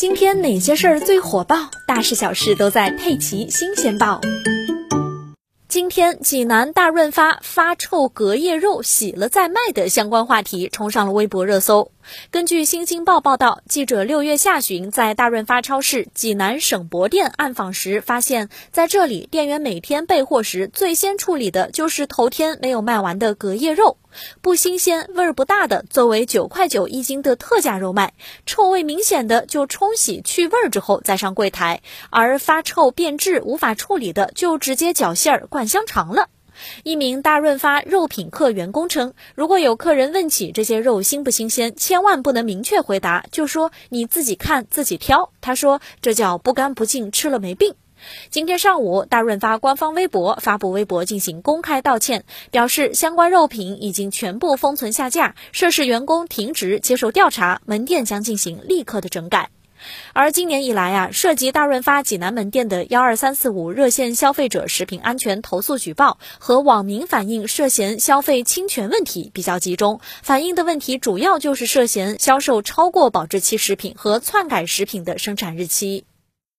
今天哪些事儿最火爆？大事小事都在《佩奇新鲜报》。今天，济南大润发发臭隔夜肉洗了再卖的相关话题冲上了微博热搜。根据《新京报》报道，记者六月下旬在大润发超市济南省博店暗访时，发现在这里店员每天备货时最先处理的就是头天没有卖完的隔夜肉，不新鲜、味儿不大的作为九块九一斤的特价肉卖，臭味明显的就冲洗去味儿之后再上柜台，而发臭变质无法处理的就直接绞馅儿灌香肠了。一名大润发肉品客员工称，如果有客人问起这些肉新不新鲜，千万不能明确回答，就说你自己看自己挑。他说，这叫不干不净，吃了没病。今天上午，大润发官方微博发布微博进行公开道歉，表示相关肉品已经全部封存下架，涉事员工停职接受调查，门店将进行立刻的整改。而今年以来啊，涉及大润发济南门店的幺二三四五热线消费者食品安全投诉举报和网民反映涉嫌消费侵权问题比较集中，反映的问题主要就是涉嫌销售超过保质期食品和篡改食品的生产日期。